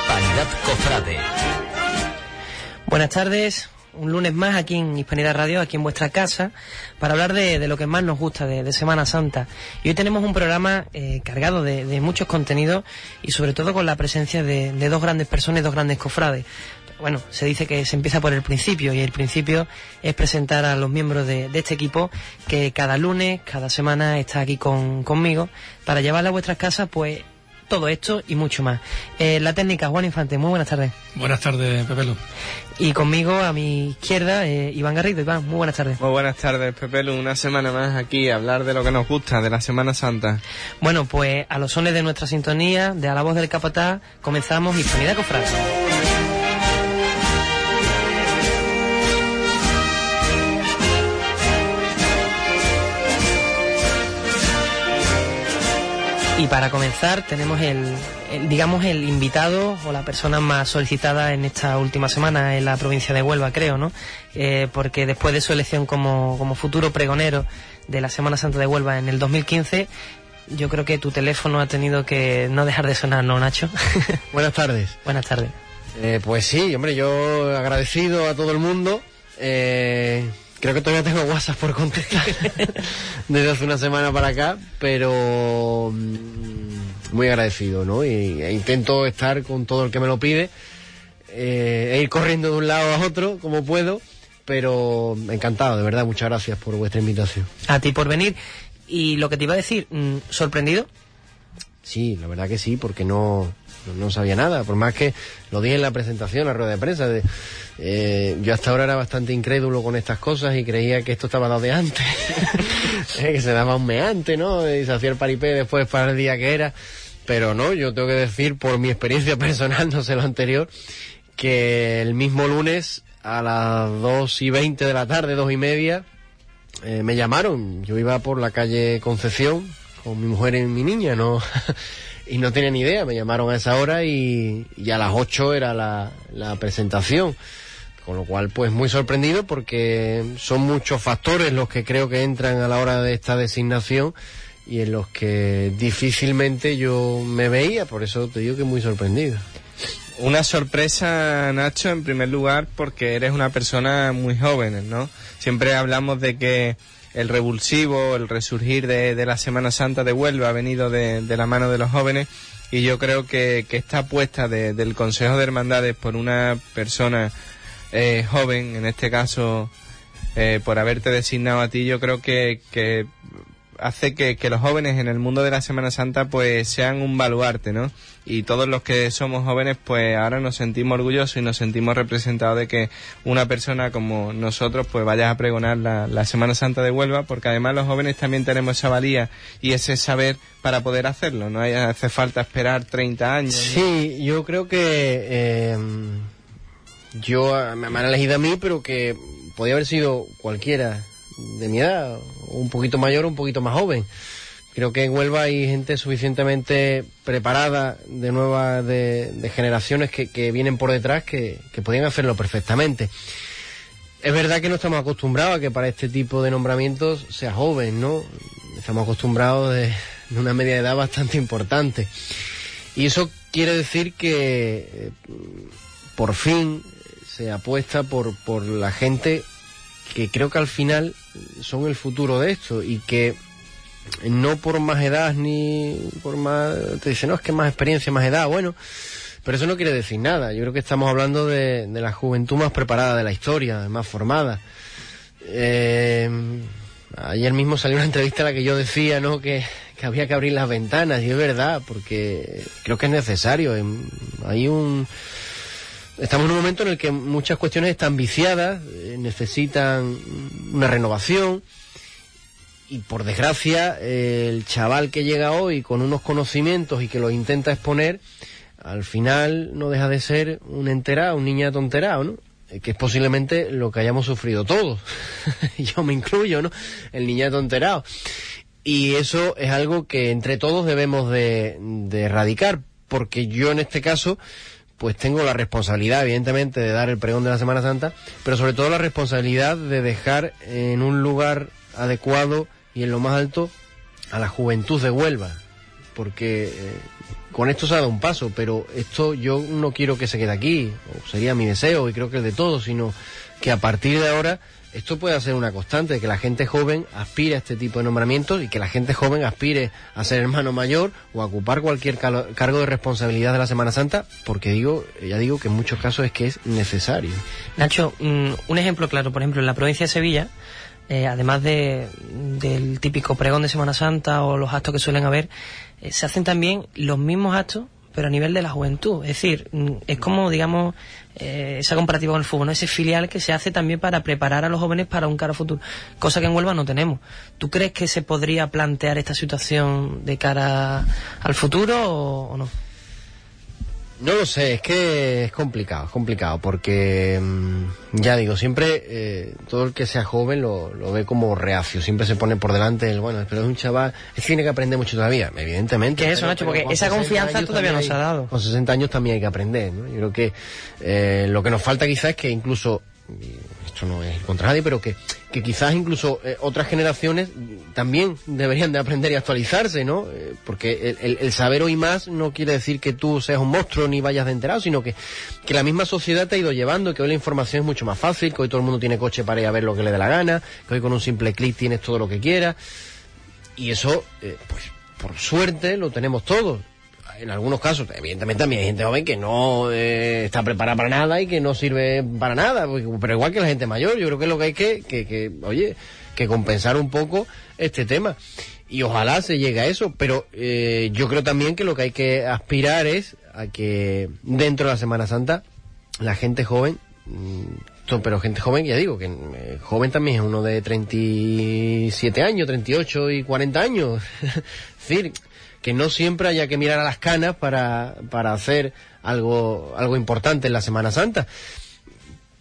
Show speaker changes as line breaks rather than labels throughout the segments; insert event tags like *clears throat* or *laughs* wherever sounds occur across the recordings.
Hispanidad Cofrade.
Buenas tardes, un lunes más aquí en Hispanidad Radio, aquí en vuestra casa, para hablar de, lo que más nos gusta de, Semana Santa. Y hoy tenemos un programa eh, cargado de, muchos contenidos y sobre todo con la presencia de, dos grandes personas y dos grandes cofrades bueno, se dice que se empieza por el principio y el principio es presentar a los miembros de, este equipo que cada lunes, cada semana está aquí conmigo para llevarle a vuestras casas pues todo esto y mucho más. Eh, la técnica, Juan Infante, muy buenas tardes.
Buenas tardes, Pepelu.
Y conmigo, a mi izquierda, eh, Iván Garrido. Iván, muy buenas tardes.
Muy buenas tardes, Pepelu. Una semana más aquí a hablar de lo que nos gusta, de la Semana Santa.
Bueno, pues a los sones de nuestra sintonía, de a la voz del capataz, comenzamos Hispanidad Cofrade. Y para comenzar tenemos el, digamos, el invitado o la persona más solicitada en esta última semana en la provincia de Huelva, creo, ¿no? Eh, porque después de su elección como, como futuro pregonero de la Semana Santa de Huelva en el 2015, yo creo que tu teléfono ha tenido que no dejar de sonar, ¿no, Nacho? *laughs*
Buenas tardes.
Buenas tardes.
Eh, pues sí, hombre, yo agradecido a todo el mundo. Eh, Creo que todavía tengo WhatsApp por contestar *laughs* desde hace una semana para acá, pero mm, muy agradecido, ¿no? Y, e intento estar con todo el que me lo pide, eh, e ir corriendo de un lado a otro como puedo, pero encantado, de verdad, muchas gracias por vuestra invitación.
A ti por venir. Y lo que te iba a decir, mm, ¿sorprendido?
Sí, la verdad que sí, porque no, no, sabía nada, por más que lo dije en la presentación, la rueda de prensa, de, eh, yo hasta ahora era bastante incrédulo con estas cosas y creía que esto estaba dado de antes, *laughs* eh, que se daba un meante, ¿no? Y se hacía el paripé después para el día que era, pero no, yo tengo que decir por mi experiencia *laughs* personal, no sé lo anterior, que el mismo lunes a las dos y veinte de la tarde, dos y media, eh, me llamaron, yo iba por la calle Concepción con mi mujer y mi niña, no *laughs* y no tenía ni idea, me llamaron a esa hora y, a las 8 era la, presentación. Con lo cual, pues muy sorprendido porque son muchos factores los que creo que entran a la hora de esta designación y en los que difícilmente yo me veía, por eso te digo que muy sorprendido.
Una sorpresa, Nacho, en primer lugar, porque eres una persona muy joven, ¿no? Siempre hablamos de que el revulsivo, el resurgir de, la Semana Santa de Huelva ha venido de, la mano de los jóvenes y yo creo que, esta apuesta del Consejo de Hermandades por una persona eh, joven, en este caso eh, por haberte designado a ti, yo creo que, que hace que, los jóvenes en el mundo de la Semana Santa pues sean un baluarte, ¿no? Y todos los que somos jóvenes pues ahora nos sentimos orgullosos y nos sentimos representados de que una persona como nosotros pues vaya a pregonar la, Semana Santa de Huelva porque además los jóvenes también tenemos esa valía y ese saber para poder hacerlo, no hace falta esperar 30 años.
Sí, yo creo que eh, yo me han elegido a mí pero que podía haber sido cualquiera de mi edad, un poquito mayor un poquito más joven. Creo que en Huelva hay gente suficientemente preparada de nuevas de, generaciones que, vienen por detrás que, que podían hacerlo perfectamente. Es verdad que no estamos acostumbrados a que para este tipo de nombramientos sea joven, ¿no? Estamos acostumbrados de, una media edad bastante importante. Y eso quiere decir que eh, por fin se apuesta por, por la gente que creo que al final son el futuro de esto y que no por más edad ni por más... Te dicen, no, es que más experiencia, más edad, bueno, pero eso no quiere decir nada. Yo creo que estamos hablando de, la juventud más preparada de la historia, más formada. Eh, ayer mismo salió una entrevista en la que yo decía, ¿no?, que, que había que abrir las ventanas, y es verdad, porque creo que es necesario. Hay un Estamos en un momento en el que muchas cuestiones están viciadas, eh, necesitan una renovación y por desgracia el chaval que llega hoy con unos conocimientos y que los intenta exponer, al final no deja de ser un enterado, un niñato enterado, ¿no? Eh, que es posiblemente lo que hayamos sufrido todos. *laughs* Yo me incluyo, ¿no? El niñato enterado. Y eso es algo que entre todos debemos de, de erradicar, porque yo en este caso pues tengo la responsabilidad, evidentemente, de dar el pregón de la Semana Santa, pero sobre todo la responsabilidad de dejar en un lugar adecuado y en lo más alto a la juventud de Huelva, porque eh, con esto se ha dado un paso, pero esto yo no quiero que se quede aquí, o sería mi deseo y creo que el de todos, sino que a partir de ahora esto pueda ser una constante, que la gente joven aspire a este tipo de nombramientos y que la gente joven aspire a ser hermano mayor o a ocupar cualquier cargo de responsabilidad de la Semana Santa, porque digo, ya digo que en muchos casos es que es necesario.
Nacho, mm, un ejemplo claro, por ejemplo, en la provincia de Sevilla, eh, además de, del típico pregón de Semana Santa o los actos que suelen haber, eh, se hacen también los mismos actos pero a nivel de la juventud. Es decir, mm, es como, digamos, eh, esa comparativa con el fútbol, ¿no? ese filial que se hace también para preparar a los jóvenes para un cara futuro, cosa que en Huelva no tenemos. ¿Tú crees que se podría plantear esta situación de cara al futuro o no?
No lo sé, es que es complicado, es complicado, porque mm, ya digo, siempre eh, todo el que sea joven lo, lo, ve como reacio, siempre se pone por delante el, bueno, pero es un chaval, es que tiene que aprender mucho todavía, evidentemente.
¿Qué es eso, Nacho? Porque esa confianza todavía no se ha dado.
Con 60 años también hay que aprender, ¿no? Yo creo que eh, lo que nos falta quizás es que incluso esto no es contra nadie, pero que, que quizás incluso eh, otras generaciones también deberían de aprender y actualizarse, ¿no? Eh, porque el, saber hoy más no quiere decir que tú seas un monstruo ni vayas de enterado, sino que, que la misma sociedad te ha ido llevando, que hoy la información es mucho más fácil, que hoy todo el mundo tiene coche para ir a ver lo que le dé la gana, que hoy con un simple clic tienes todo lo que quieras. Y eso, eh, pues, por suerte lo tenemos todos en algunos casos, evidentemente también hay gente joven que no eh, está preparada para nada y que no sirve para nada, pero igual que la gente mayor, yo creo que lo que hay que, que, oye, que compensar un poco este tema. Y ojalá se llegue a eso, pero eh, yo creo también que lo que hay que aspirar es a que dentro de la Semana Santa la gente joven mm, pero gente joven, ya digo, que eh, joven también es uno de 37 años, 38 y 40 años. *laughs* es decir, que no siempre haya que mirar a las canas para, para hacer algo, algo importante en la Semana Santa.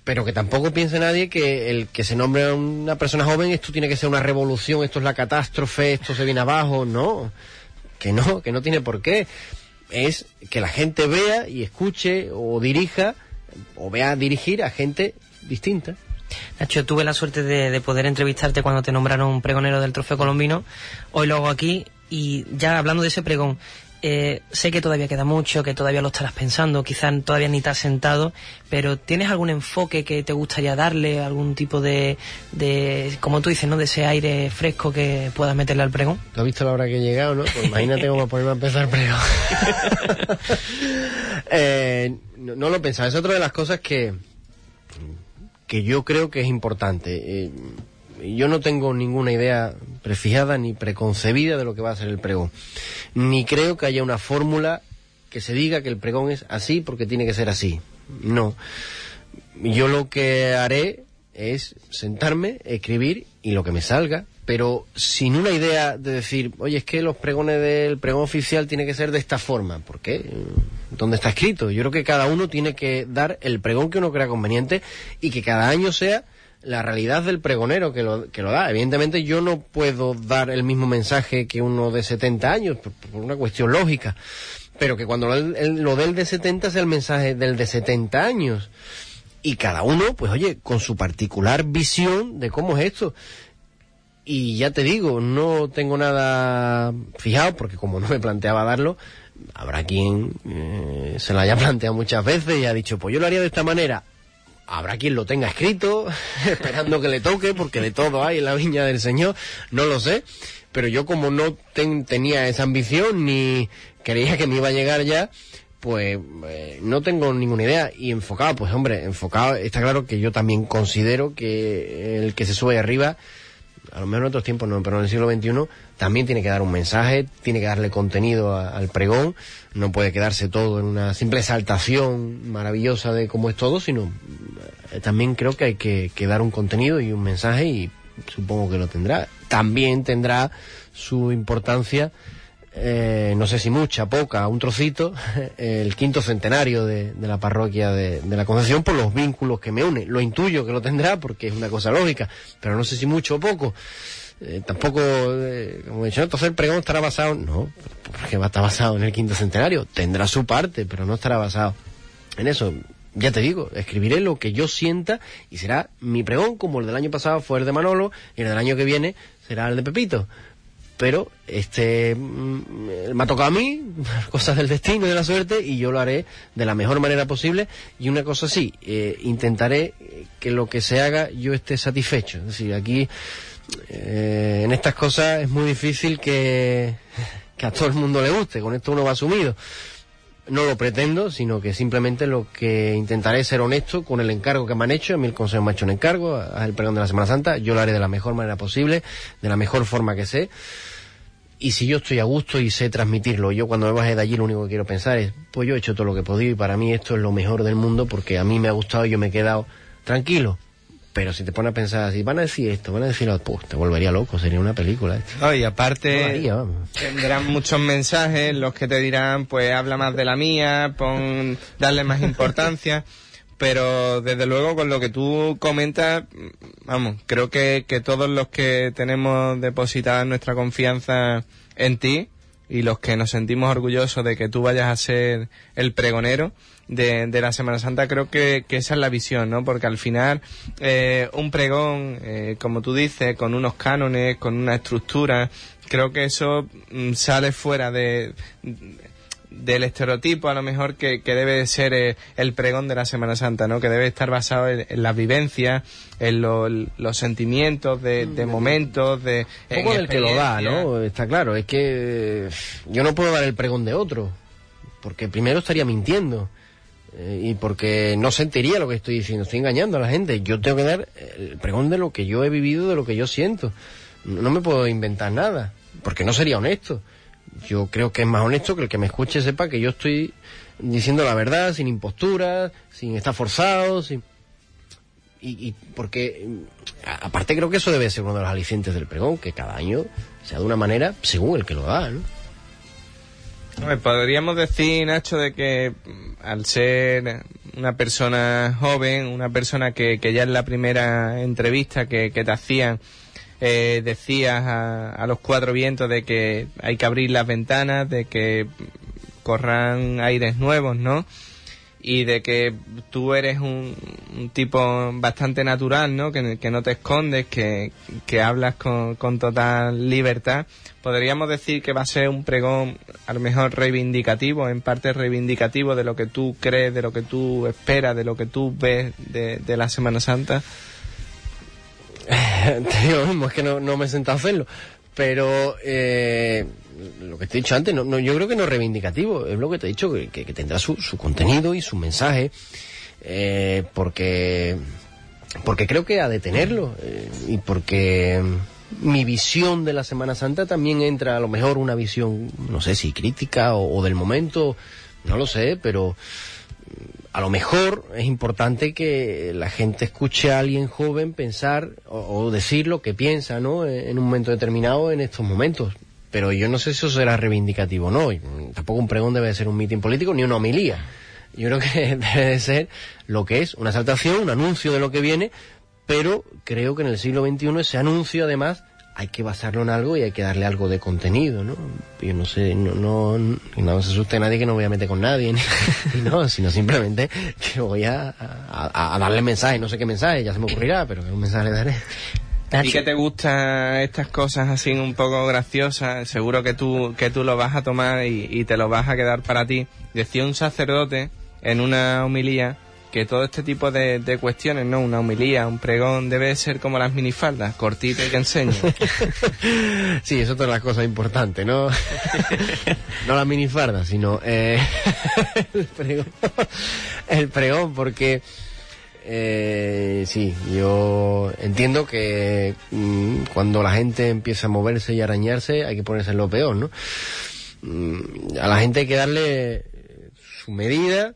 Pero que tampoco piense nadie que el que se nombre a una persona joven, esto tiene que ser una revolución, esto es la catástrofe, esto se viene abajo. No, que no, que no tiene por qué. Es que la gente vea y escuche o dirija o vea dirigir a gente distinta.
Nacho, tuve la suerte de, de, poder entrevistarte cuando te nombraron pregonero del Trofeo Colombino. Hoy lo hago aquí y ya hablando de ese pregón, eh, sé que todavía queda mucho, que todavía lo estarás pensando, quizás todavía ni te has sentado, pero ¿tienes algún enfoque que te gustaría darle, algún tipo de, de como tú dices, ¿no? de ese aire fresco que puedas meterle al pregón?
¿Tú has visto la hora que he llegado, no? Pues imagínate cómo ponerme a empezar el pregón. *laughs* Eh, no, lo he pensado, es otra de las cosas que, que yo creo que es importante. Eh, yo no tengo ninguna idea prefijada ni preconcebida de lo que va a ser el pregón. Ni creo que haya una fórmula que se diga que el pregón es así porque tiene que ser así. No. Yo lo que haré es sentarme, escribir y lo que me salga, pero sin una idea de decir, oye, es que los pregones del pregón oficial tiene que ser de esta forma. ¿Por qué? ¿Dónde está escrito? Yo creo que cada uno tiene que dar el pregón que uno crea conveniente y que cada año sea la realidad del pregonero que lo, que lo da. Evidentemente yo no puedo dar el mismo mensaje que uno de 70 años, por, una cuestión lógica, pero que cuando lo, del de 70 es el mensaje del de 70 años. Y cada uno, pues oye, con su particular visión de cómo es esto. Y ya te digo, no tengo nada fijado, porque como no me planteaba darlo, habrá quien eh, se lo haya *laughs* planteado muchas veces y ha dicho, pues yo lo haría de esta manera Habrá quien lo tenga escrito, *laughs* esperando que le toque, porque de todo hay en la viña del Señor, no lo sé. Pero yo como no tenía esa ambición ni creía que me iba a llegar ya, pues eh, no tengo ninguna idea. Y enfocado, pues hombre, enfocado, está claro que yo también considero que el que se sube arriba a lo mejor en otros tiempos no, pero en el siglo XXI también tiene que dar un mensaje, tiene que darle contenido al pregón, no puede quedarse todo en una simple exaltación maravillosa de cómo es todo, sino eh, también creo que hay que, dar un contenido y un mensaje y supongo que lo tendrá. También tendrá su importancia eh, no sé si mucha, poca, un trocito, *laughs* el quinto centenario de, la parroquia de, la Concepción por los vínculos que me unen. Lo intuyo que lo tendrá porque es una cosa lógica, pero no sé si mucho o poco. Eh, tampoco, eh, como dicho, entonces el pregón estará basado, no, porque va a estar basado en el quinto centenario, tendrá su parte, pero no estará basado en eso. Ya te digo, escribiré lo que yo sienta y será mi pregón como el del año pasado fue el de Manolo y el del año que viene será el de Pepito. Pero este mm, me ha tocado a mí, *laughs* cosas del destino y de la suerte, y yo lo haré de la mejor manera posible. Y una cosa sí, eh, intentaré que lo que se haga yo esté satisfecho. Es decir, aquí eh, en estas cosas es muy difícil que, a todo el mundo le guste, con esto uno va asumido. No lo pretendo, sino que simplemente lo que intentaré es ser honesto con el encargo que me han hecho. A mí el Consejo me ha hecho un encargo, haz el pregón de la Semana Santa. Yo lo haré de la mejor manera posible, de la mejor forma que sé. Y si yo estoy a gusto y sé transmitirlo, yo cuando me baje de allí lo único que quiero pensar es, pues yo he hecho todo lo que he podido y para mí esto es lo mejor del mundo porque a mí me ha gustado y yo me he quedado tranquilo. Pero si te pones a pensar así, van a decir esto, van a decir lo pues te volvería loco, sería una película. Esto.
No, y aparte
No haría,
tendrán muchos mensajes los que te dirán, pues habla más de la mía, pon, darle más importancia. Pero desde luego con lo que tú comentas, vamos, creo que, que todos los que tenemos depositada nuestra confianza en ti y los que nos sentimos orgullosos de que tú vayas a ser el pregonero de, de la Semana Santa, creo que, que esa es la visión, ¿no? Porque al final eh, un pregón, eh, como tú dices, con unos cánones, con una estructura, creo que eso mm, sale fuera de del estereotipo a lo mejor que, que debe ser eh, el pregón de la Semana Santa, ¿no? Que debe estar basado en, en las vivencias, en lo- los sentimientos de, de momentos, de...
Un poco
en
del que lo da. ¿no? Está claro, es que eh, yo no puedo dar el pregón de otro, porque primero estaría mintiendo eh, y porque no sentiría lo que estoy diciendo, estoy engañando a la gente. Yo tengo que dar el pregón de lo que yo he vivido, de lo que yo siento. No me puedo inventar nada, porque no sería honesto. Yo creo que es más honesto que el que me escuche sepa que yo estoy diciendo la verdad, sin imposturas, sin estar forzado, sin y, porque mm, aparte creo que eso debe ser uno de los alicientes del pregón, que cada año sea de una manera según el que lo da, ¿no?
Podríamos decir, Nacho, de que mm, al ser una persona joven, una persona que, que ya en la primera entrevista que, que te hacían eh, decías a, a los cuatro vientos de que hay que abrir las ventanas, de que corran aires nuevos, ¿no? y de que tú eres un, tipo bastante natural, ¿no? Que, no te escondes, que, que hablas con, con total libertad. Podríamos decir que va a ser un pregón a lo mejor reivindicativo, en parte reivindicativo de lo que tú crees, de lo que tú esperas, de lo que tú ves de, de la Semana Santa. *laughs*
Te digo mismo, es que no, no me sentado a hacerlo. Pero eh, lo que te he dicho antes, no, no, yo creo que no es reivindicativo, es lo que te he dicho, que, tendrá su, su contenido y su mensaje, eh, porque, porque creo que ha de tenerlo, eh, y porque mi visión de la Semana Santa también entra a lo mejor una visión, no sé si crítica o del momento, no lo sé, pero a lo mejor es importante que la gente escuche a alguien joven pensar o, decir lo que piensa, ¿no? En un momento determinado, en estos momentos. Pero yo no sé si eso será reivindicativo o no. Mm, Tampoco un pregón debe de ser un mitin político ni una homilía. Yo creo que *laughs* debe de ser lo que es una exaltación, un anuncio de lo que viene, pero creo que en el siglo XXI ese anuncio además hay que basarlo en algo y hay que darle algo de contenido, ¿no? Yo no sé, no, no, no se asuste nadie que no voy a meter con nadie, ni, *laughs* no, sino simplemente que voy a, a, a darle mensaje, no sé qué mensaje, ya se me ocurrirá, pero que un mensaje le daré.
¿Y que te gustan estas cosas así un poco graciosas? Seguro que tú, que tú lo vas a tomar y, y te lo vas a quedar para ti. Decía un sacerdote en una homilía que todo este tipo de, de cuestiones, ¿no? Una homilía, un pregón, debe ser como las minifaldas, cortita y que enseña. *laughs*
Sí, eso es otra de las cosas importantes, ¿no? *laughs* no la minifarda, sino eh, *laughs* el pregón. El pregón, porque eh, sí, yo entiendo que mm, cuando la gente empieza a moverse y arañarse hay que ponerse en lo peor, ¿no? Mm, a la gente hay que darle su medida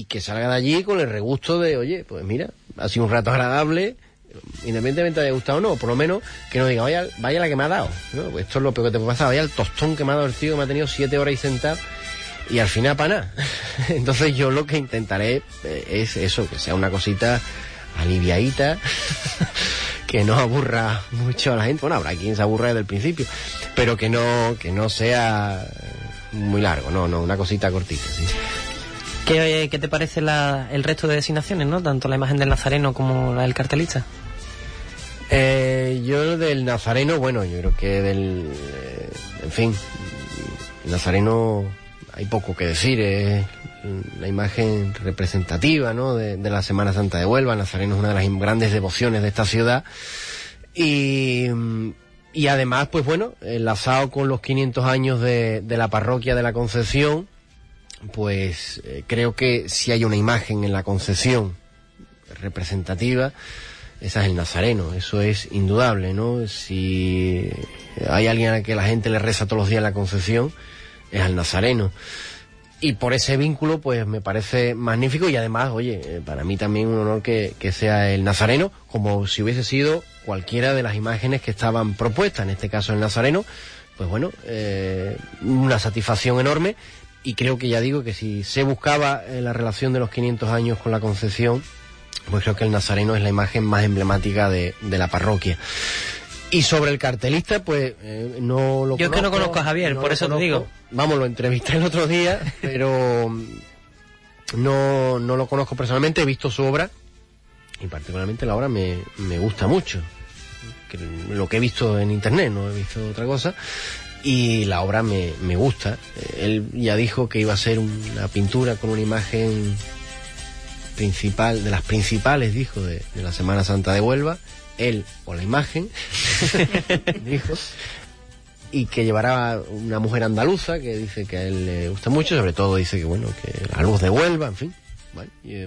y que salga de allí con el regusto de, oye, pues mira, ha sido un rato agradable, independientemente de haya gustado o no, por lo menos que no diga, vaya, vaya la que me ha dado. Pues esto es lo peor que te puede pasar, vaya el tostón que me ha dado el tío que me ha tenido siete horas ahí sentado y al final para nada. *laughs* Entonces yo lo que intentaré eh, es eso, que sea una cosita aliviadita, *laughs* que no aburra mucho a la gente. Bueno, habrá quien se aburra desde el principio, pero que no, que no sea muy largo, no, no, una cosita cortita, sí.
¿Qué, qué te parece la- el resto de designaciones, no? Tanto la imagen del Nazareno como la del cartelista.
Eh, yo del Nazareno, bueno, yo creo que del, eh, en fin, Nazareno hay poco que decir, es la imagen representativa, ¿no? De, la Semana Santa de Huelva, el Nazareno es una de las grandes devociones de esta ciudad y, y además, pues bueno, enlazado con los 500 años de, de la parroquia de la Concepción, pues eh, creo que si hay una imagen en la Concepción representativa, esa es el Nazareno, eso es indudable, ¿no? Si hay alguien a que la gente le reza todos los días en la Concepción, es al Nazareno. Y por ese vínculo, pues me parece magnífico y además, oye, eh, para mí también un honor que, que sea el Nazareno, como si hubiese sido cualquiera de las imágenes que estaban propuestas, en este caso el Nazareno, pues bueno, eh, una satisfacción enorme y creo que ya digo que si se buscaba eh, la relación de los 500 años con la Concepción, pues creo que el Nazareno es la imagen más emblemática de, de la parroquia. Y sobre el cartelista, pues eh, no lo
Yo es que no conozco a Javier, por eso te
conozco.
digo.
Vamos, lo entrevisté el otro día, *laughs* pero mm, no, no lo conozco personalmente, he visto su obra y particularmente la obra me, me gusta mucho. Que- Lo que he visto en internet, no he visto otra cosa. Y la obra me, me gusta. Él ya dijo que iba a ser una pintura con una imagen principal, de las principales, dijo, de, la Semana Santa de Huelva. Él o la imagen, *laughs* dijo. Y que llevará una mujer andaluza que dice que a él le gusta mucho, sobre todo dice que bueno, que la luz de Huelva, en fin.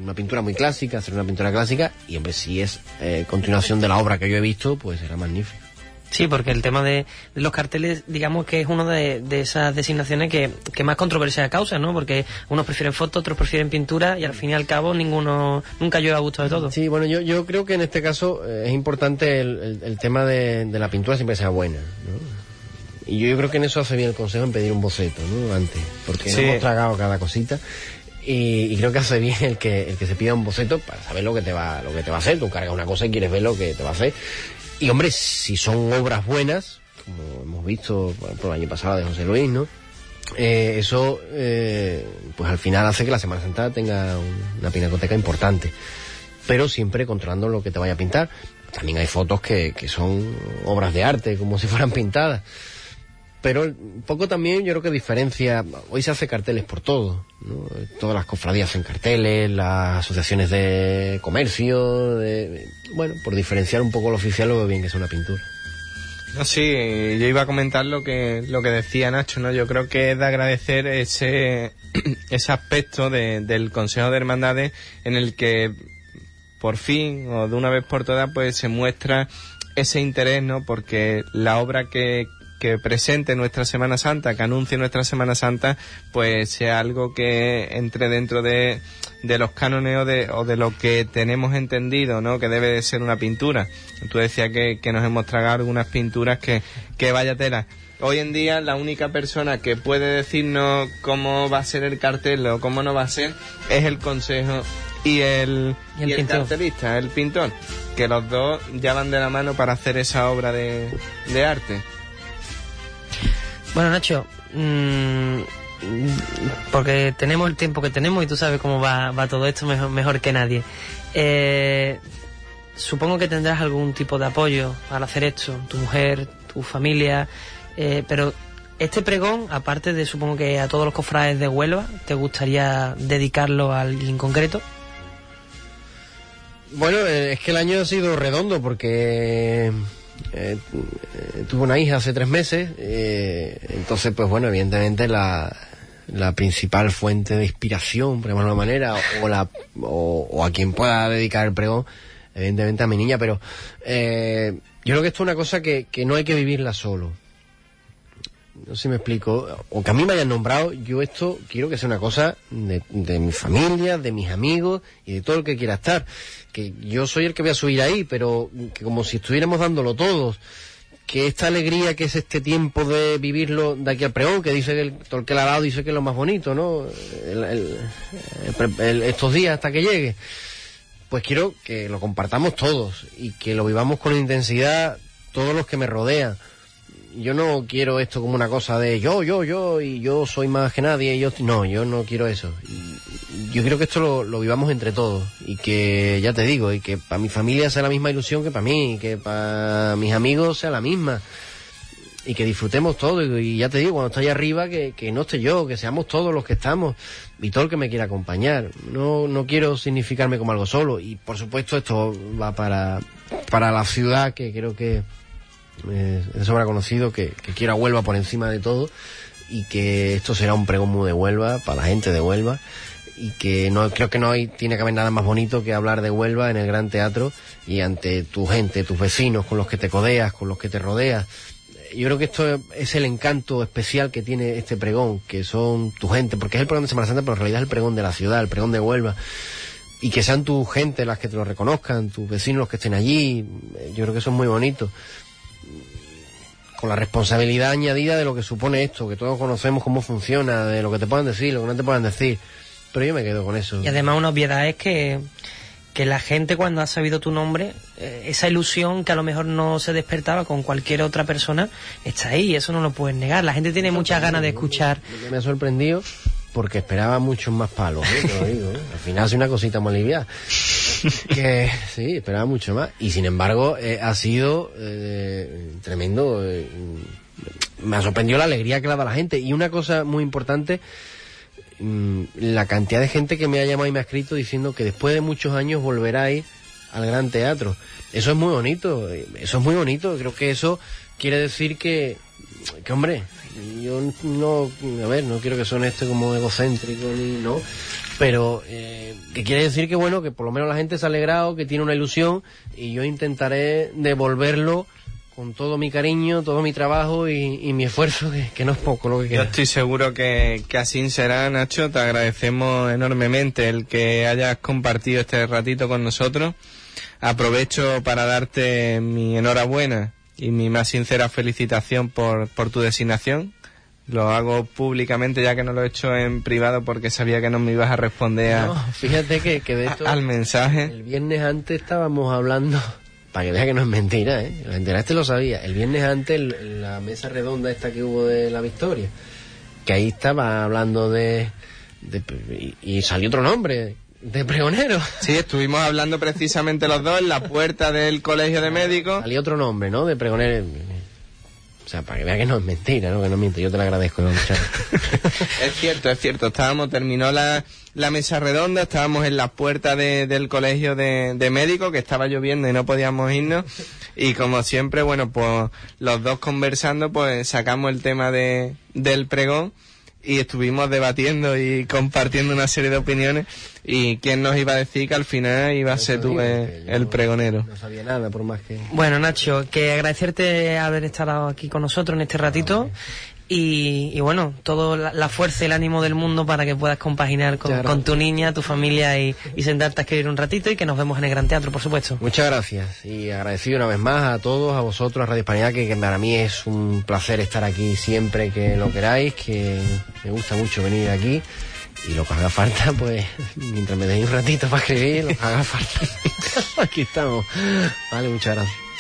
Una pintura muy clásica, hacer una pintura clásica, y hombre, si es eh, continuación de la obra que yo he visto, pues será magnífico.
Sí, porque el tema de, de los carteles, digamos que es una de, de esas designaciones que, que más controversia causa, ¿no? Porque unos prefieren foto, otros prefieren pintura y al fin y al cabo ninguno, nunca llueve a gusto de todo.
Sí, bueno, yo, yo creo que en este caso eh, es importante el, el- el tema de, de la pintura siempre sea buena, ¿no? Y yo, yo creo que en eso hace bien el consejo en pedir un boceto, ¿no? Antes, porque hemos tragado cada cosita. Y, y creo que hace bien el que, el que se pida un boceto para saber lo que te va, lo que te va a hacer. Tú cargas una cosa y quieres ver lo que te va a hacer. Y hombre, si son obras buenas, como hemos visto por el año pasado de José Luis, ¿no? Eh, eso, eh, pues al final hace que la Semana Santa tenga un- una pinacoteca importante. Pero siempre controlando lo que te vaya a pintar. También hay fotos que, que son obras de arte, como si fueran pintadas. Pero un poco también yo creo que diferencia, hoy se hace carteles por todo, ¿no? todas las cofradías hacen carteles, las asociaciones de comercio, de, bueno, por diferenciar un poco lo oficial lo veo bien que sea una pintura.
No, sí, yo iba a comentar lo que, lo que decía Nacho, ¿no? Yo creo que es de agradecer ese, *clears throat* ese aspecto de- del Consejo de Hermandades en el que por fin, o de una vez por todas, pues se muestra ese interés, ¿no? Porque la obra que, que presente nuestra Semana Santa, que anuncie nuestra Semana Santa, pues sea algo que entre dentro de, de los cánones o de, o de lo que tenemos entendido, ¿no? Que debe de ser una pintura. Tú decías que, que nos hemos tragado algunas pinturas que, que vaya tela. Hoy en día la única persona que puede decirnos cómo va a ser el cartel o cómo no va a ser es el consejo y el,
Y el
y el
pintor.
cartelista, el pintor, que los dos ya van de la mano para hacer esa obra de, de arte.
Bueno, Nacho, mm, porque tenemos el tiempo que tenemos y tú sabes cómo va, va todo esto mejor, que nadie. Eh, supongo que tendrás algún tipo de apoyo al hacer esto, tu mujer, tu familia, eh, pero este pregón, aparte de supongo que a todos los cofrades de Huelva, ¿te gustaría dedicarlo a alguien concreto?
Bueno, eh, es que el año ha sido redondo porque eh, eh, tuve una hija hace tres meses, eh, entonces pues bueno, evidentemente la, la principal fuente de inspiración, por llamarlo de una manera, o, la, o, o a quien pueda dedicar el pregón, evidentemente a mi niña, pero eh, yo creo que esto es una cosa que, que no hay que vivirla solo. No sé si me explico. O que a mí me hayan nombrado, yo esto quiero que sea una cosa de, de mi familia, de mis amigos y de todo el que quiera estar. Que yo soy el que voy a subir ahí, pero que como si estuviéramos dándolo todos. Que esta alegría que es este tiempo de vivirlo de aquí al pregón, que dice que el, todo el que dice que es lo más bonito, ¿no? El- estos días hasta que llegue. Pues quiero que lo compartamos todos y que lo vivamos con intensidad todos los que me rodean yo no quiero esto como una cosa de yo, yo, yo, y yo soy más que nadie, y yo, no, yo no quiero eso. Y, yo creo que esto lo, lo, vivamos entre todos y que, ya te digo, y que para mi familia sea la misma ilusión que para mí, y que para mis amigos sea la misma y que disfrutemos todo y, ya te digo, cuando estoy arriba que, que, no esté yo, que seamos todos los que estamos y todo el que me quiera acompañar. No, no quiero significarme como algo solo y por supuesto esto va para, para la ciudad que creo que eh, es sobra conocido que, que quiero a Huelva por encima de todo y que esto será un pregón muy de Huelva para la gente de Huelva y que no creo que no hay tiene que haber nada más bonito que hablar de Huelva en el Gran Teatro y ante tu gente, tus vecinos con los que te codeas, con los que te rodeas. Yo creo que esto es el encanto especial que tiene este pregón, que son tu gente, porque es el pregón de Semana Santa, pero en realidad es el pregón de la ciudad, el pregón de Huelva. Y que sean tu gente las que te lo reconozcan, tus vecinos los que estén allí, yo creo que eso es muy bonito con la responsabilidad añadida de lo que supone esto, que todos conocemos cómo funciona, de lo que te puedan decir, lo que no te puedan decir. Pero yo me quedo con eso.
Y además una obviedad es que, que la gente cuando ha sabido tu nombre, eh, esa ilusión que a lo mejor no se despertaba con cualquier otra persona, está ahí, eso no lo puedes negar. La gente tiene muchas ganas de escuchar.
Me ha sorprendido porque esperaba muchos más palos, ¿eh? te lo digo. ¿eh? Al final hace una cosita muy liviana. *laughs* que sí, esperaba mucho más. Y sin embargo, eh, ha sido eh, tremendo. Me ha sorprendido la alegría que le da la gente. Y una cosa muy importante, mm, la cantidad de gente que me ha llamado y me ha escrito diciendo que después de muchos años volveráis al gran teatro. Eso es muy bonito, eso es muy bonito. Creo que eso quiere decir que, que hombre, yo no, a ver, no quiero que suene este como egocéntrico ni no, pero eh, que quiere decir que bueno, que por lo menos la gente se ha alegrado, que tiene una ilusión y yo intentaré devolverlo con todo mi cariño, todo mi trabajo y, mi esfuerzo, que, no es poco lo que queda.
Yo estoy seguro que, que así será, Nacho. Te agradecemos enormemente el que hayas compartido este ratito con nosotros. Aprovecho para darte mi enhorabuena y mi más sincera felicitación por, por tu designación. Lo hago públicamente ya que no lo he hecho en privado porque sabía que no me ibas a responder a,
fíjate que, que de esto,
al mensaje.
El viernes antes estábamos hablando, para que veas que no es mentira, ¿eh? La enteraste lo sabía. El viernes antes, la mesa redonda esta que hubo de la victoria, que ahí estaba hablando de... de y, salió otro nombre, de pregonero.
Sí, estuvimos hablando precisamente los dos en la puerta del colegio de médicos.
Salió otro nombre, ¿no? De pregonero. O sea, para que vea que no es mentira, ¿no? Que no miente. Yo te lo agradezco, ¿no? *laughs*
es cierto, es cierto. Estábamos, terminó la, la mesa redonda, estábamos en la puerta de, del colegio de, de médicos, que estaba lloviendo y no podíamos irnos. Y como siempre, bueno, pues los dos conversando, pues sacamos el tema de, del pregón y estuvimos debatiendo y compartiendo una serie de opiniones y quién nos iba a decir que al final iba a ser tú el, pregonero.
No sabía nada por más que...
Bueno Nacho, que agradecerte haber estado aquí con nosotros en este ratito y, bueno, toda la, fuerza y el ánimo del mundo para que puedas compaginar con, tu niña, tu familia y, sentarte a escribir un ratito y que nos vemos en el Gran Teatro, por supuesto.
Muchas gracias y agradecido una vez más a todos, a vosotros, a Radio Hispanidad, que, para mí es un placer estar aquí siempre que lo queráis, que me gusta mucho venir aquí y lo que haga falta, *laughs* pues mientras me deis un ratito para escribir, lo que haga falta. *laughs* aquí estamos. Vale, muchas gracias.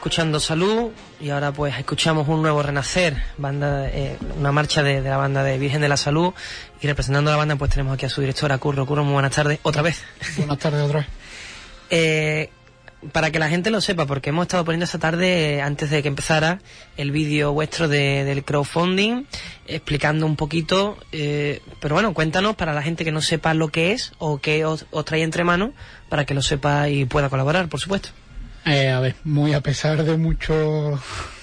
Escuchando Salud y ahora pues escuchamos un nuevo Renacer, banda, eh, una marcha de, de, la banda de Virgen de la Salud y representando a la banda pues tenemos aquí a su directora Curro. Curro, muy buenas tardes, otra vez.
Buenas tardes otra vez. *laughs*
eh, para que la gente lo sepa, porque hemos estado poniendo esta tarde, eh, antes de que empezara, el vídeo vuestro de, del crowdfunding, explicando un poquito, eh, pero bueno, cuéntanos para la gente que no sepa lo que es o qué os, os trae entre manos, para que lo sepa y pueda colaborar, por supuesto.
Eh, a ver, muy a pesar de mucho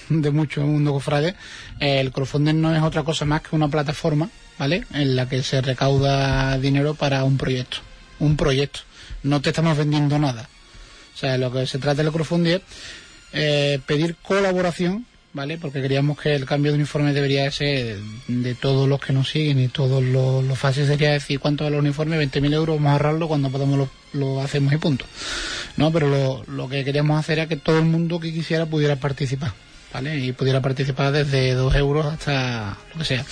de mucho mundo cofrade, eh, el crowdfunding no es otra cosa más que una plataforma, ¿vale? En la que se recauda dinero para un proyecto. Un proyecto. No te estamos vendiendo nada. O sea, lo que se trata del crowdfunding es eh, pedir colaboración, ¿vale? Porque queríamos que el cambio de uniforme debería ser de todos los que nos siguen y todos los, lo fácil sería decir cuánto vale el uniforme, 20.000 euros, vamos a ahorrarlo cuando podamos lo, lo hacemos y punto. No, pero lo, lo, que queríamos hacer era que todo el mundo que quisiera pudiera participar, ¿vale? Y pudiera participar desde 2 euros hasta lo que sea.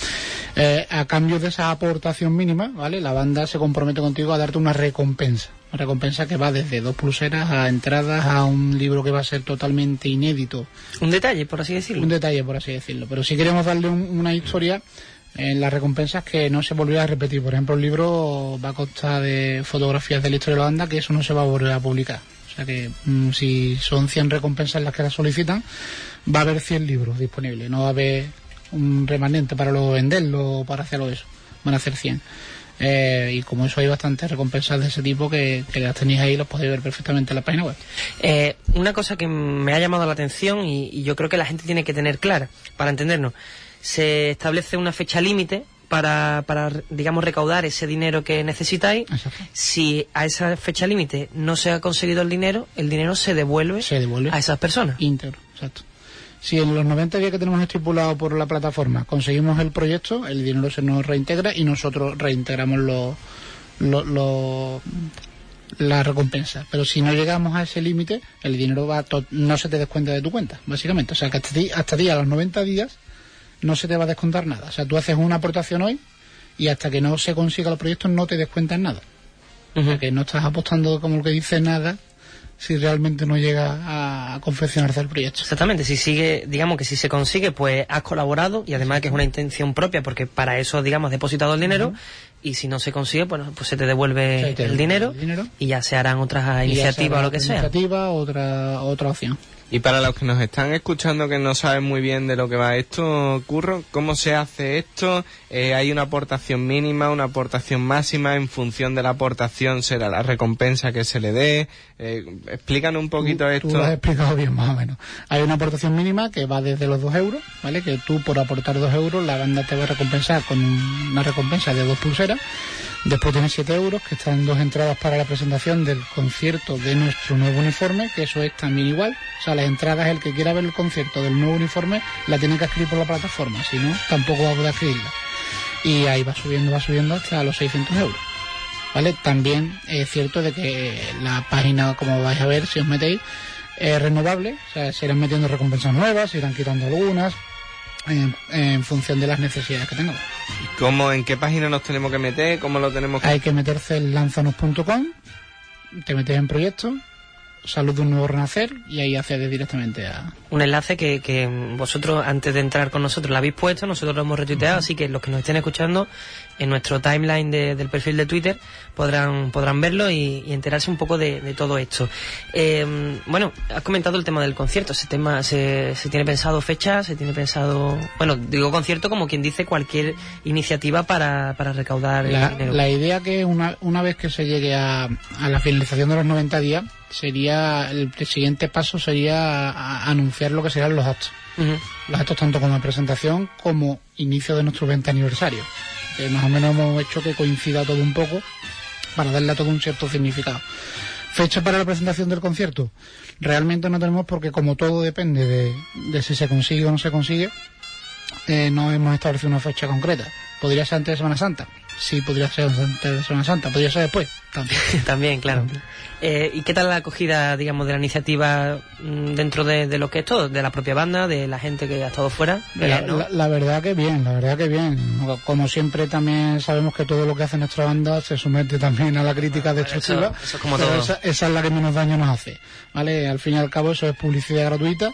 Eh, a cambio de esa aportación mínima, ¿vale? La banda se compromete contigo a darte una recompensa. Una recompensa que va desde dos pulseras a entradas a un libro que va a ser totalmente inédito.
Un detalle, por así decirlo.
Un detalle, por así decirlo. Pero si queremos darle un, una historia en las recompensas que no se volviera a repetir. Por ejemplo, el libro va a constar de fotografías de la historia de la banda que eso no se va a volver a publicar. O sea que mmm, si son 100 recompensas las que las solicitan, va a haber 100 libros disponibles. No va a haber un remanente para luego venderlo o para hacerlo eso. Van a ser 100. Eh, y como eso hay bastantes recompensas de ese tipo que, que, las tenéis ahí, los podéis ver perfectamente en la página web.
Eh, una cosa que me ha llamado la atención y, y, yo creo que la gente tiene que tener clara para entendernos. Se establece una fecha límite para, para, digamos, recaudar ese dinero que necesitáis.
Exacto.
Si a esa fecha límite no se ha conseguido el dinero, el dinero se devuelve,
se devuelve.
a esas personas.
Íntegro, exacto. Si en los 90 días que tenemos estipulado por la plataforma conseguimos el proyecto, el dinero se nos reintegra y nosotros reintegramos los lo, lo, la recompensa. Pero si no llegamos a ese límite, el dinero va no se te descuenta de tu cuenta, básicamente. O sea, que hasta ti, hasta ti a los 90 días no se te va a descontar nada. O sea, tú haces una aportación hoy y hasta que no se consiga el proyecto no te descuentan nada. Uh -huh. O sea, que no estás apostando como el que dice nada si realmente no llega a confeccionarse el proyecto.
Exactamente, si sigue, digamos que si se consigue, pues has colaborado y además que es una intención propia porque para eso, digamos, has depositado el dinero uh -huh. y si no se consigue, bueno, pues se te devuelve,
te
el, dinero,
el, dinero,
y ya se harán otras iniciativas o lo que sea.
Iniciativa, otra, otra opción.
Y para los que nos están escuchando que no saben muy bien de lo que va esto, Curro, ¿cómo se hace esto? Eh, ¿Hay una aportación mínima, una aportación máxima? ¿En función de la aportación será la recompensa que se le dé? Eh, explícanos un poquito
tú,
esto.
Tú lo has explicado bien, más o menos. Hay una aportación mínima que va desde los 2 euros, ¿vale? Que tú por aportar 2 euros la banda te va a recompensar con una recompensa de dos pulseras. Después tienes 7 euros, que están dos entradas para la presentación del concierto de nuestro nuevo uniforme, que eso es también igual. O sea, las entradas, el que quiera ver el concierto del nuevo uniforme, la tiene que escribir por la plataforma, si no, tampoco va a poder escribirla. Y ahí va subiendo, va subiendo hasta los 600 euros. ¿Vale? También es cierto de que la página, como vais a ver, si os metéis, es renovable, o sea, se irán metiendo recompensas nuevas, se irán quitando algunas, en, en, función de las necesidades que tengamos.
¿Cómo, ¿En qué página nos tenemos que meter? ¿Cómo lo tenemos que
Hay que meterse en lanzanos.com, te metes en proyectos, salud de un nuevo renacer y ahí accedes directamente a...
Un enlace que, que vosotros antes de entrar con nosotros lo habéis puesto, nosotros lo hemos retuiteado, uh -huh. así que los que nos estén escuchando en nuestro timeline de, del perfil de Twitter podrán, podrán verlo y, y enterarse un poco de, de todo esto. Eh, bueno, has comentado el tema del concierto, ese tema se, se tiene pensado fecha, se tiene pensado, bueno, digo concierto como quien dice cualquier iniciativa para, para recaudar
la,
dinero.
La idea que una, una vez que se llegue a, a la finalización de los 90 días, sería el, siguiente paso sería a, a anunciar lo que serán los actos.
Uh -huh.
Los actos tanto como presentación como inicio de nuestro 20 aniversario. Que más o menos hemos hecho que coincida todo un poco para darle a todo un cierto significado. Fecha para la presentación del concierto. Realmente no tenemos porque como todo depende de, de si se consigue o no se consigue, eh, no hemos establecido una fecha concreta. Podría ser antes de Semana Santa, sí podría ser antes de Semana Santa, podría ser después también. *laughs*
También, claro. Eh, ¿Y qué tal la acogida, digamos, de la iniciativa mm, dentro de, de lo que es todo? De la propia banda, de la gente que ha estado fuera.
La, la- la verdad que bien, la verdad que bien. Como siempre también sabemos que todo lo que hace nuestra banda se somete también a la crítica destructiva.
eso- eso es como todo.
Esa, esa es la que menos daño nos hace, ¿vale? Al fin y al cabo eso es publicidad gratuita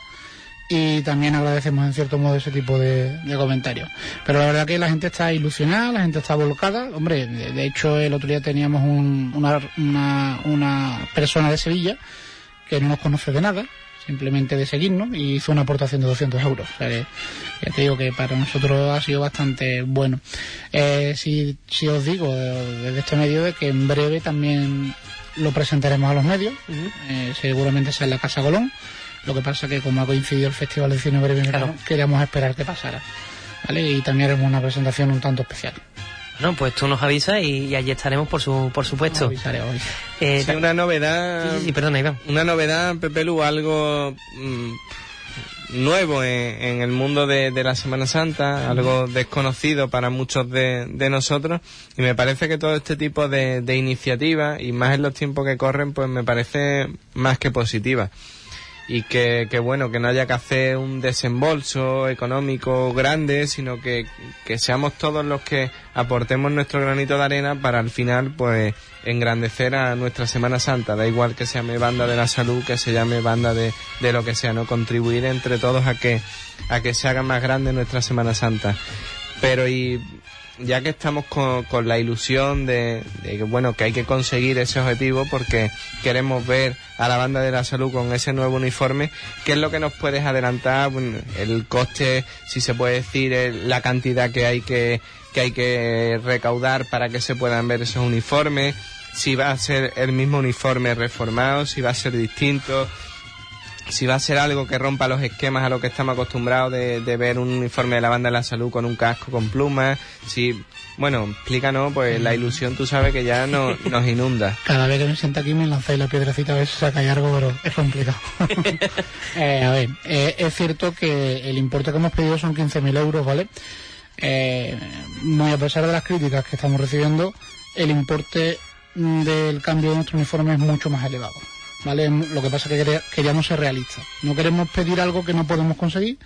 y también agradecemos en cierto modo ese tipo de, de comentarios. Pero la verdad que la gente está ilusionada, la gente está volcada. Hombre, de, de hecho el otro día teníamos un- una, una, una persona de Sevilla que no nos conoce de nada, simplemente de seguirnos, y hizo una aportación de 200 euros. O sea, que ya te digo que para nosotros ha sido bastante bueno. Eh, si, si os digo eh, desde este medio de que en breve también lo presentaremos a los medios, eh, seguramente sea en la Casa Colón. Lo que pasa que como ha coincidido el Festival de Cine Breve
Claro.
queríamos esperar que pasara. ¿Vale? Y también haremos una presentación un tanto especial.
Bueno, pues tú nos avisas y, y allí estaremos, por, su, por supuesto.
Avisaré hoy.
Eh,
Sí, una novedad.
sí, sí, sí, perdona, Iván.
Una novedad, Pepe Lu, algo mm, nuevo en, en el mundo de, de la Semana Santa, algo desconocido para muchos de, de nosotros. Y me parece que todo este tipo de, de iniciativas, y más en los tiempos que corren, pues me parece más que positiva. Y que, que bueno, que no haya que hacer un desembolso económico grande, sino que, que seamos todos los que aportemos nuestro granito de arena para al final, pues, engrandecer a nuestra Semana Santa. Da igual que se llame banda de la salud, que se llame banda de, de lo que sea, ¿no? Contribuir entre todos a que, a que se haga más grande nuestra Semana Santa. Pero y ya que estamos con, con la ilusión de, de que bueno que hay que conseguir ese objetivo porque queremos ver a la banda de la salud con ese nuevo uniforme qué es lo que nos puedes adelantar el coste si se puede decir el- la cantidad que hay que que hay que recaudar para que se puedan ver esos uniformes si va a ser el mismo uniforme reformado si va a ser distinto si va a ser algo que rompa los esquemas a lo que estamos acostumbrados de, de ver un uniforme de la banda de la salud con un casco con plumas, si, bueno, explícanos, pues la ilusión tú sabes que ya no, *laughs* nos inunda.
Cada vez que me sienta aquí me lanzáis la piedrecita a ver si saca algo, pero es complicado. *laughs* Eh, a ver, eh, es cierto que el importe que hemos pedido son 15.000 euros, ¿vale? Eh, muy a pesar de las críticas que estamos recibiendo, el importe mm, del cambio de nuestro uniforme es mucho más elevado. ¿Vale? Lo que pasa es que queríamos ser realistas. No queremos pedir algo que no podemos conseguir,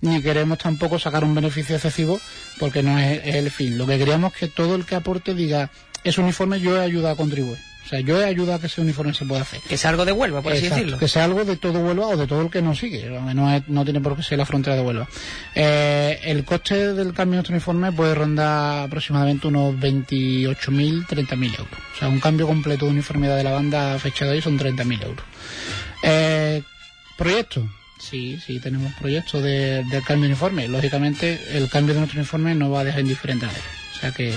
ni queremos tampoco sacar un beneficio excesivo, porque no es, es el fin. Lo que queríamos es que todo el que aporte diga, ese uniforme yo he ayudado a contribuir. O sea, yo he ayudado a que ese uniforme se pueda hacer.
Que sea algo de Huelva, por así decirlo.
Que sea algo de todo Huelva o de todo el que nos sigue. No, es- no tiene por qué ser la frontera de Huelva. Eh, el coste del cambio de nuestro uniforme puede rondar aproximadamente unos 28.000, 30.000 euros. O sea, un cambio completo de uniformidad de la banda a fecha de hoy son 30.000 euros. Eh, ¿Proyecto? Sí, sí, tenemos proyectos de, del cambio de uniforme. Lógicamente, el cambio de nuestro uniforme no va a dejar indiferente a nadie. O sea que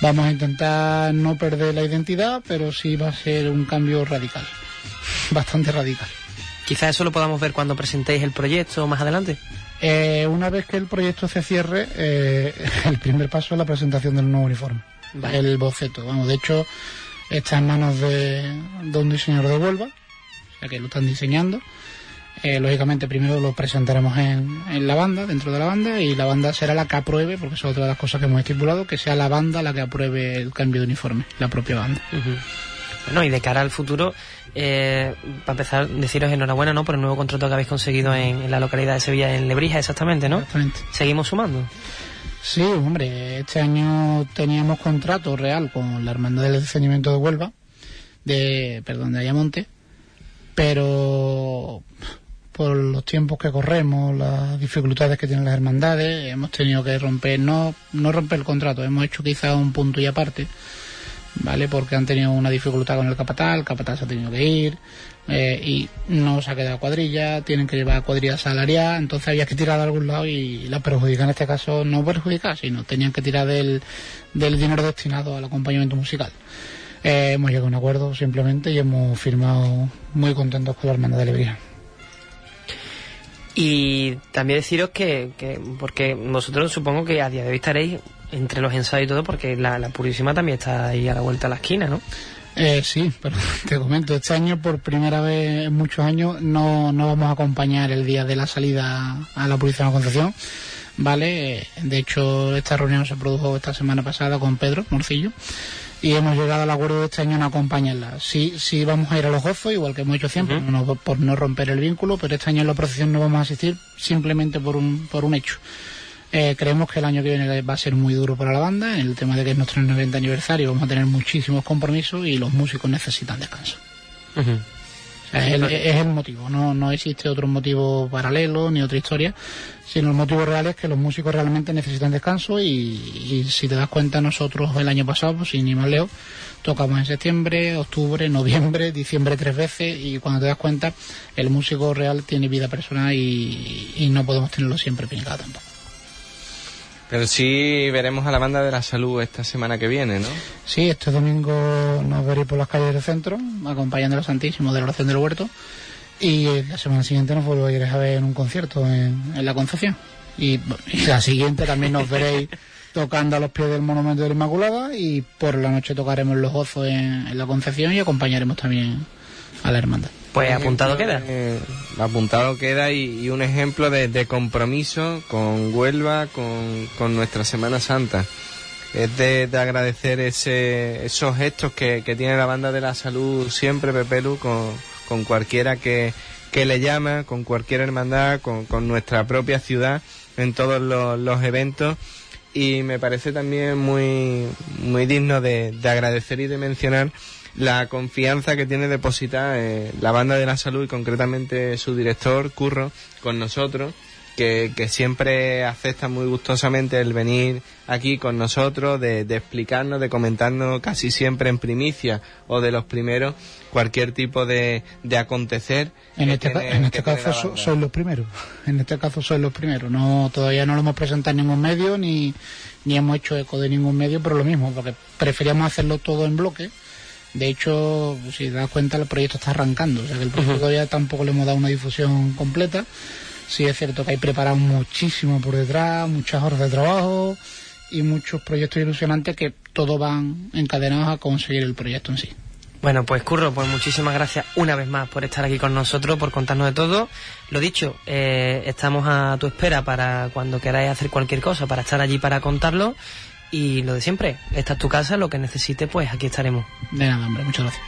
vamos a intentar no perder la identidad, pero sí va a ser un cambio radical. Bastante radical.
Quizás eso lo podamos ver cuando presentéis el proyecto más adelante.
Eh, una vez que el proyecto se cierre, eh, *laughs* el primer paso es la presentación del nuevo uniforme.
Vale.
El boceto. Vamos, de hecho, está en manos de, de un diseñador de Huelva, o sea que lo están diseñando. Eh, lógicamente, primero lo presentaremos en, en la banda, dentro de la banda, y la banda será la que apruebe, porque es otra de las cosas que hemos estipulado, que sea la banda la que apruebe el cambio de uniforme, la propia banda.
Ujú. Bueno, y de cara al futuro, eh, para empezar, deciros enhorabuena ¿no? por el nuevo contrato que habéis conseguido en, en la localidad de Sevilla, en Lebrija, exactamente, ¿no?
Exactamente.
Seguimos sumando.
Sí, hombre, este año teníamos contrato real con la Hermandad del Discernimiento de Huelva, de, perdón, de Ayamonte, pero por los tiempos que corremos, las dificultades que tienen las hermandades, hemos tenido que romper, no, no romper el contrato, hemos hecho quizá un punto y aparte, ¿vale? Porque han tenido una dificultad con el capataz, el se ha tenido que ir, eh, y no se ha quedado cuadrilla, tienen que llevar cuadrilla salarial, entonces había que tirar de algún lado y la perjudica en este caso, no perjudicar, sino tenían que tirar del, del dinero destinado al acompañamiento musical. Eh, hemos llegado a un acuerdo simplemente y hemos firmado muy contentos con la hermandad de Lebrija.
Y también deciros que, que, porque vosotros supongo que a día de hoy estaréis entre los ensayos y todo, porque la, la Purísima también está ahí a la vuelta a la esquina, ¿no?
Eh, sí, pero *laughs* te comento, este año por primera vez en muchos años no, no vamos a acompañar el día de la salida a la Purísima Concepción. ¿vale? De hecho, esta reunión se produjo esta semana pasada con Pedro Morcillo y hemos llegado al acuerdo de este año en acompañarla. Sí, sí vamos a ir a los gozos, igual que hemos hecho siempre, no, por no romper el vínculo, pero este año en la procesión no vamos a asistir simplemente por un, por un hecho. Eh, creemos que el año que viene va a ser muy duro para la banda, en el tema de que es nuestro 90 aniversario, vamos a tener muchísimos compromisos y los músicos necesitan descanso. Es, el, es, el, motivo, no, no existe otro motivo paralelo ni otra historia, sino el motivo real es que los músicos realmente necesitan descanso y, y si te das cuenta nosotros el año pasado, pues sin ni más leo, tocamos en septiembre, octubre, noviembre, *laughs* diciembre tres veces y cuando te das cuenta el músico real tiene vida personal y, y no podemos tenerlo siempre pegado tampoco.
Pero sí veremos a la banda de la salud esta semana que viene, ¿no?
Sí, este domingo nos veréis por las calles del centro, acompañando al Santísimo de la oración del huerto. Y la semana siguiente nos volveréis a ver en un concierto en, en la Concepción. Y, y, la siguiente también nos veréis *laughs* tocando a los pies del Monumento de la Inmaculada y por la noche tocaremos los gozos en, en la Concepción y acompañaremos también a la hermandad.
Pues apuntado queda.
Eh, apuntado queda y, y un ejemplo de, de, compromiso con Huelva, con, con, nuestra Semana Santa. Es de, de agradecer ese, esos gestos que, que, tiene la banda de la salud siempre, Pepelu, con, con cualquiera que, que, le llama, con cualquier hermandad, con, con nuestra propia ciudad, en todos los, los, eventos. Y me parece también muy, muy digno de, de agradecer y de mencionar la confianza que tiene depositada eh, la banda de la salud y concretamente su director, Curro, con nosotros, que, que, siempre acepta muy gustosamente el venir aquí con nosotros, de, de, explicarnos, de comentarnos casi siempre en primicia o de los primeros cualquier tipo de, de acontecer.
En este, tiene, en este caso so, son los primeros. En este caso son los primeros. No, todavía no lo hemos presentado en ningún medio ni, ni hemos hecho eco de ningún medio, pero lo mismo, porque preferíamos hacerlo todo en bloque de hecho, si te das cuenta, el proyecto está arrancando. O sea que el proyecto uh -huh. todavía tampoco le hemos dado una difusión completa. Sí es cierto que hay preparado muchísimo por detrás, muchas horas de trabajo y muchos proyectos ilusionantes que todos van encadenados a conseguir el proyecto en sí.
Bueno, pues Curro, pues muchísimas gracias una vez más por estar aquí con nosotros, por contarnos de todo. Lo dicho, eh, estamos a tu espera para cuando queráis hacer cualquier cosa, para estar allí para contarlo. Y lo de siempre, esta es tu casa, lo que necesite, pues aquí estaremos.
De nada, hombre, muchas gracias.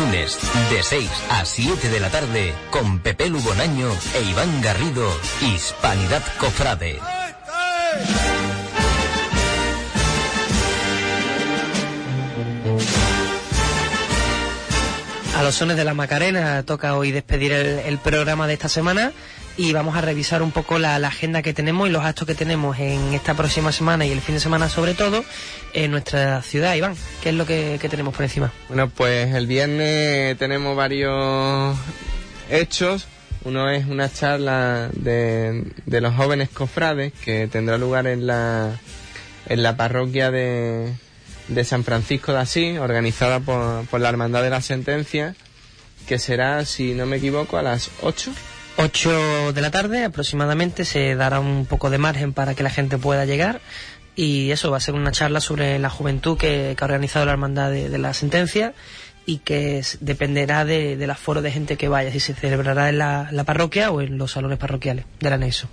Lunes de 6 a 7 de la tarde con Pepe Lubonaño e Iván Garrido, Hispanidad Cofrade.
A los sones de la Macarena toca hoy despedir el programa de esta semana y vamos a revisar un poco la, agenda que tenemos y los actos que tenemos en esta próxima semana y el fin de semana sobre todo en nuestra ciudad. Iván, ¿qué es lo que, que tenemos por encima?
Bueno, pues el viernes tenemos varios hechos. Uno es una charla de, de los jóvenes cofrades que tendrá lugar en la, en la parroquia de, de San Francisco de Asís, organizada por, por la Hermandad de la Sentencia, que será, si no me equivoco, a las 8.
8 de la tarde aproximadamente se dará un poco de margen para que la gente pueda llegar y eso va a ser una charla sobre la juventud que, ha organizado la hermandad de, la sentencia y que dependerá de, del aforo de gente que vaya, si se celebrará en la, la, parroquia o en los salones parroquiales del anexo.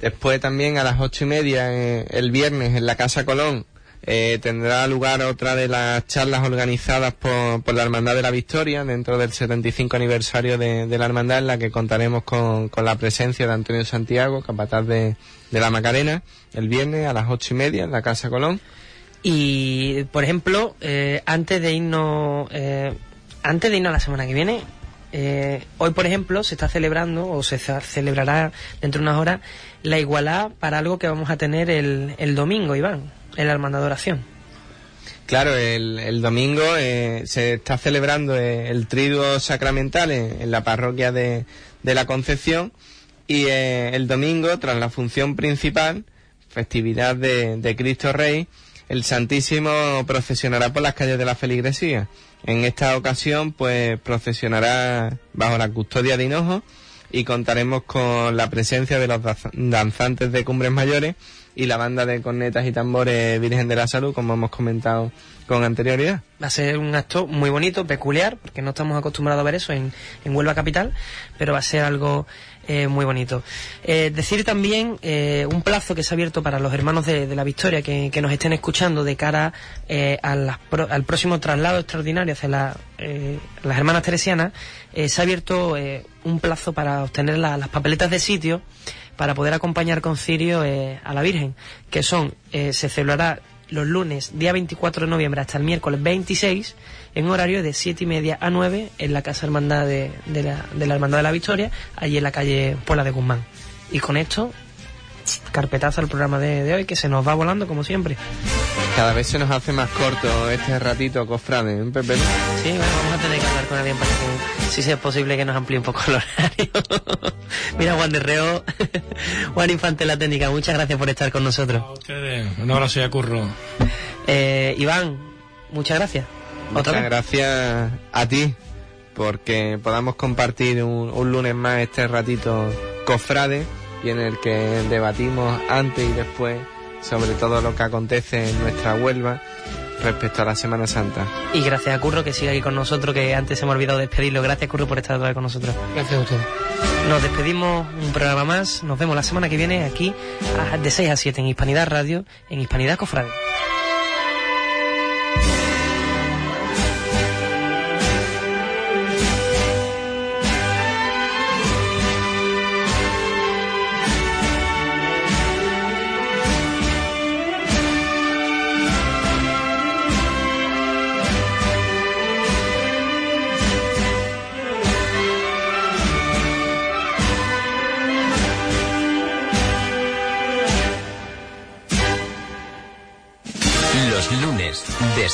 Después también a las ocho y media eh, el viernes en la Casa Colón eh, tendrá lugar otra de las charlas organizadas por, por, la Hermandad de la Victoria dentro del 75 aniversario de, la Hermandad en la que contaremos con, con, la presencia de Antonio Santiago, capataz de, la Macarena, el viernes a las ocho y media en la Casa Colón.
Y, por ejemplo, eh, antes de irnos, eh, antes de irnos la semana que viene, eh, hoy, por ejemplo, se está celebrando o se celebrará dentro de unas horas la igualdad para algo que vamos a tener el, el domingo, Iván, en la de oración.
Claro, el, el domingo eh, se está celebrando eh, el triduo sacramental en, en, la parroquia de, de la Concepción y eh, el domingo, tras la función principal, festividad de, de Cristo Rey, el Santísimo procesionará por las calles de la feligresía. En esta ocasión, pues procesionará bajo la custodia de Hinojo y contaremos con la presencia de los danzantes de Cumbres Mayores y la banda de cornetas y tambores Virgen de la Salud, como hemos comentado con anterioridad.
Va a ser un acto muy bonito, peculiar, porque no estamos acostumbrados a ver eso en, en Huelva Capital, pero va a ser algo eh, muy bonito. Eh, decir también eh, un plazo que se ha abierto para los hermanos de, la Victoria que, que, nos estén escuchando de cara eh, a las, al próximo traslado extraordinario hacia la, eh, las hermanas teresianas, se ha abierto un plazo para obtener la, las papeletas de sitio para poder acompañar con cirio eh, a la Virgen, que son, eh, se celebrará los lunes, día 24 de noviembre, hasta el miércoles 26, en horario de 7 y media a 9, en la Casa Hermandad de, de, la, de la Hermandad de la Victoria, allí en la calle Puebla de Guzmán. Y con esto, carpetazo al programa de, de, hoy, que se nos va volando como siempre.
Cada vez se nos hace más corto este ratito, cofrade, ¿eh, Pepe?
Sí, bueno, vamos a tener que hablar con alguien para que, si sea posible, que nos amplíe un poco el horario. *laughs* Mira, Juan de Reo, *laughs* Juan Infante la técnica, muchas gracias por estar con nosotros.
A ustedes, un abrazo y a Curro.
Eh, Iván, muchas gracias.
Muchas gracias a ti, porque podamos compartir un, un lunes más este ratito cofrade y en el que debatimos antes y después sobre todo lo que acontece en nuestra Huelva respecto a la Semana Santa.
Y gracias a Curro que sigue aquí con nosotros, que antes se me ha olvidado despedirlo. Gracias Curro por estar otra vez con nosotros.
Gracias a usted.
Nos despedimos un programa más. Nos vemos la semana que viene aquí de 6 a 7 en Hispanidad Radio, en Hispanidad Cofrade.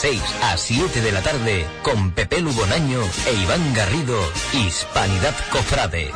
6 a 7 de la tarde con Pepe Lugonaño e Iván Garrido, Hispanidad Cofrade.